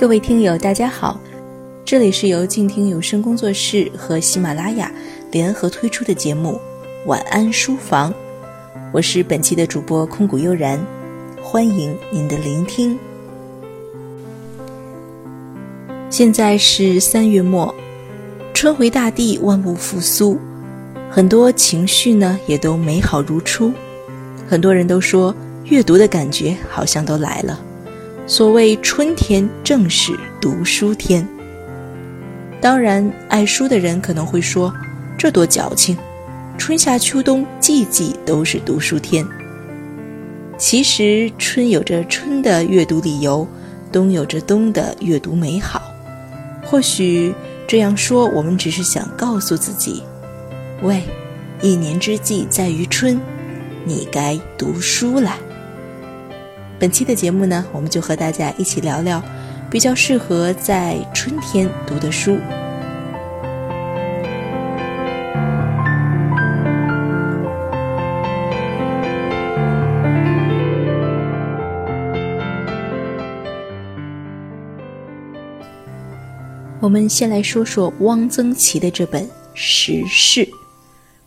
各位听友，大家好，这里是由静听有声工作室和喜马拉雅联合推出的节目《晚安书房》，我是本期的主播空谷悠然，欢迎您的聆听。现在是三月末，春回大地，万物复苏，很多情绪呢也都美好如初，很多人都说阅读的感觉好像都来了。所谓春天，正是读书天。当然，爱书的人可能会说：“这多矫情！春夏秋冬，季季都是读书天。”其实，春有着春的阅读理由，冬有着冬的阅读美好。或许这样说，我们只是想告诉自己：“喂，一年之计在于春，你该读书了。”本期的节目呢，我们就和大家一起聊聊比较适合在春天读的书。我们先来说说汪曾祺的这本《食事》，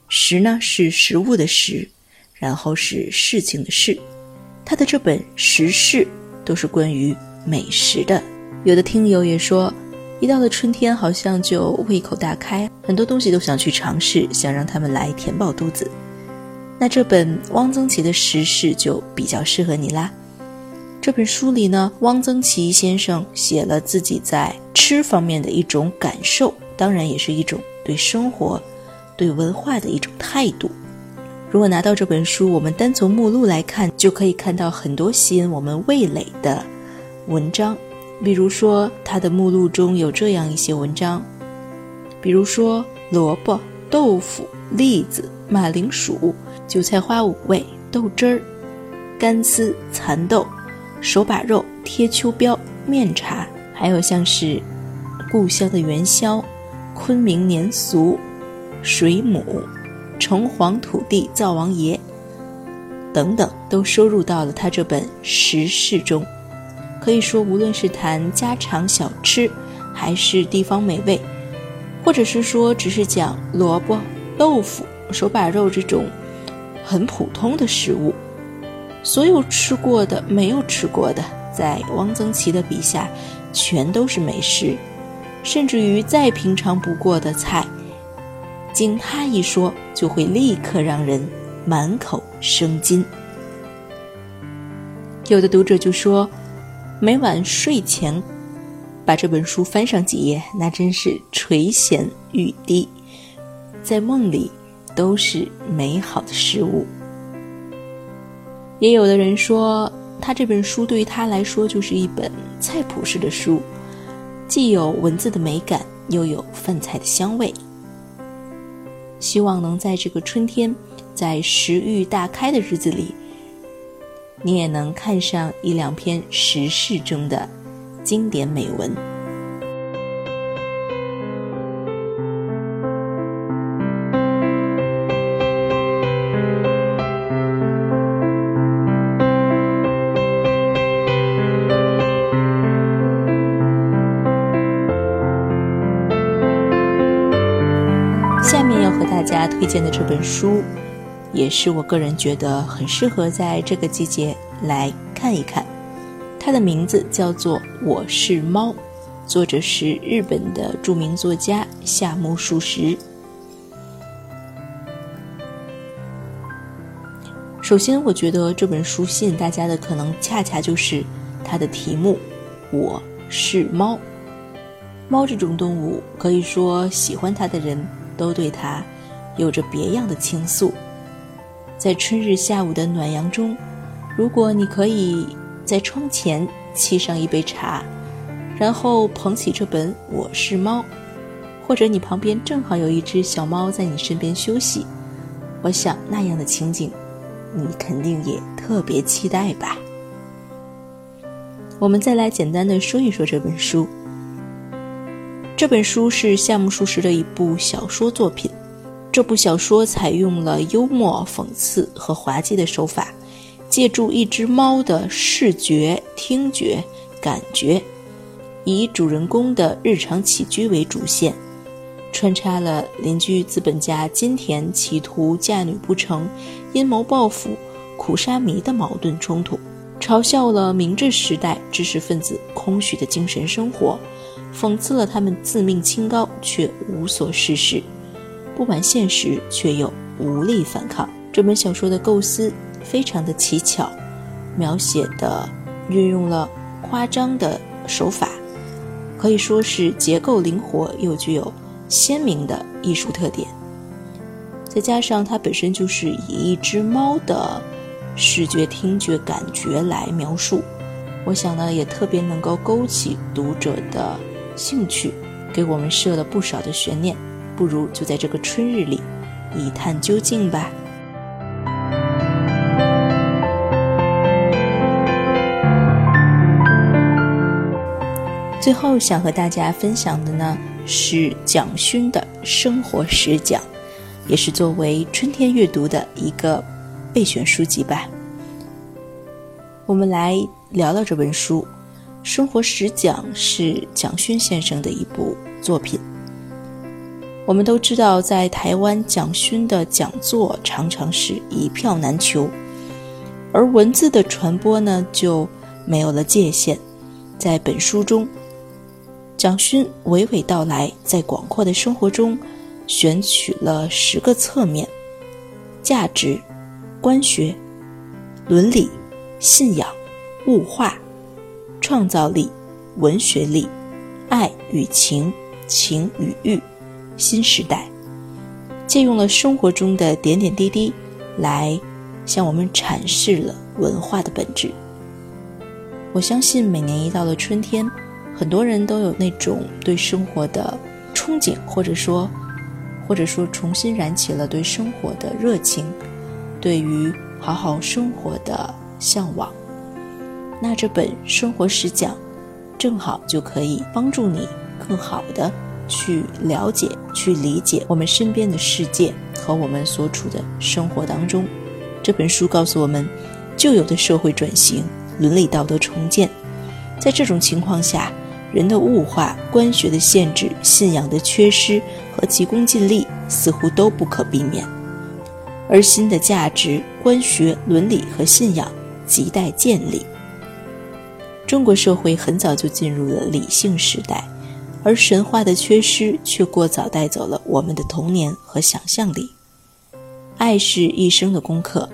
食呢是食物的食，然后是事情的事。他的这本食事都是关于美食的，有的听友也说，一到了春天，好像就胃口大开，很多东西都想去尝试，想让他们来填饱肚子。那这本汪曾祺的食事就比较适合你啦。这本书里呢，汪曾祺先生写了自己在吃方面的一种感受，当然也是一种对生活、对文化的一种态度。如果拿到这本书，我们单从目录来看，就可以看到很多吸引我们味蕾的文章。比如说，它的目录中有这样一些文章，比如说萝卜、豆腐、栗子、马铃薯、韭菜花五味、豆汁儿、干丝、蚕豆、手把肉、贴秋膘、面茶，还有像是故乡的元宵、昆明年俗、水母。城隍土地灶王爷等等，都收入到了他这本食事中。可以说，无论是谈家常小吃，还是地方美味，或者是说只是讲萝卜、豆腐、手把肉这种很普通的食物，所有吃过的、没有吃过的，在汪曾祺的笔下，全都是美食。甚至于再平常不过的菜。经他一说，就会立刻让人满口生津。有的读者就说，每晚睡前把这本书翻上几页，那真是垂涎欲滴，在梦里都是美好的事物。也有的人说，他这本书对于他来说就是一本菜谱式的书，既有文字的美感，又有饭菜的香味。希望能在这个春天，在食欲大开的日子里，你也能看上一两篇时事中的经典美文。推荐的这本书，也是我个人觉得很适合在这个季节来看一看。它的名字叫做《我是猫》，作者是日本的著名作家夏目漱石。首先，我觉得这本书吸引大家的，可能恰恰就是它的题目“我是猫”。猫这种动物，可以说喜欢它的人。都对它有着别样的情愫。在春日下午的暖阳中，如果你可以在窗前沏上一杯茶，然后捧起这本《我是猫》，或者你旁边正好有一只小猫在你身边休息，我想那样的情景，你肯定也特别期待吧。我们再来简单的说一说这本书。这本书是夏目漱石的一部小说作品。这部小说采用了幽默、讽刺和滑稽的手法，借助一只猫的视觉、听觉、感觉，以主人公的日常起居为主线，穿插了邻居资本家金田企图嫁女不成、阴谋报复、苦沙弥的矛盾冲突，嘲笑了明治时代知识分子空虚的精神生活，讽刺了他们自命清高却无所事事，不满现实却又无力反抗。这本小说的构思非常的奇巧，描写的运用了夸张的手法，可以说是结构灵活又具有鲜明的艺术特点。再加上它本身就是以一只猫的视觉、听觉、感觉来描述，我想呢也特别能够勾起读者的兴趣，给我们设了不少的悬念。不如就在这个春日里一探究竟吧。最后想和大家分享的呢是蒋勋的生活实讲，也是作为春天阅读的一个备选书籍吧。我们来聊聊这本书，《生活实讲》是蒋勋先生的一部作品。我们都知道，在台湾蒋勋的讲座常常是一票难求，而文字的传播呢就没有了界限。在本书中。蒋勋娓娓道来，在广阔的生活中，选取了十个侧面：价值、官学、伦理、信仰、物化、创造力、文学力、爱与情、情与欲、新时代，借用了生活中的点点滴滴，来向我们阐释了文化的本质。我相信，每年一到了春天。很多人都有那种对生活的憧憬，或者说，或者说重新燃起了对生活的热情，对于好好生活的向往。那这本《生活实讲》正好就可以帮助你更好的去了解、去理解我们身边的世界和我们所处的生活当中。这本书告诉我们，旧有的社会转型、伦理道德重建，在这种情况下。人的物化、官学的限制、信仰的缺失和急功近利似乎都不可避免，而新的价值、官学、伦理和信仰亟待建立。中国社会很早就进入了理性时代，而神话的缺失却过早带走了我们的童年和想象力。爱是一生的功课，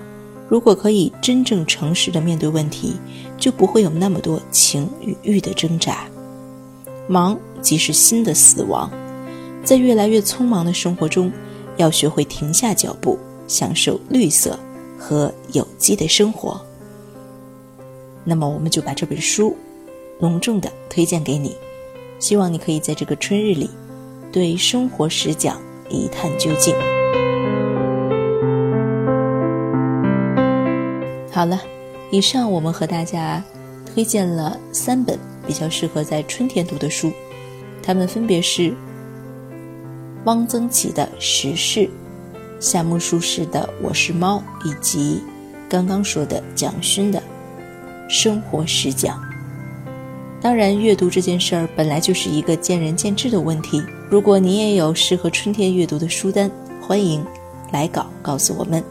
如果可以真正诚实的面对问题，就不会有那么多情与欲的挣扎。忙即是新的死亡，在越来越匆忙的生活中，要学会停下脚步，享受绿色和有机的生活。那么，我们就把这本书隆重的推荐给你，希望你可以在这个春日里，对生活实讲一探究竟。好了，以上我们和大家推荐了三本。比较适合在春天读的书，它们分别是汪曾祺的《时事》，夏目漱石的《我是猫》，以及刚刚说的蒋勋的《生活实讲》。当然，阅读这件事儿本来就是一个见仁见智的问题。如果你也有适合春天阅读的书单，欢迎来稿告诉我们。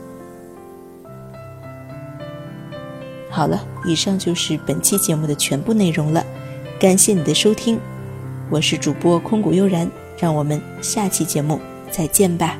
好了，以上就是本期节目的全部内容了。感谢你的收听，我是主播空谷悠然，让我们下期节目再见吧。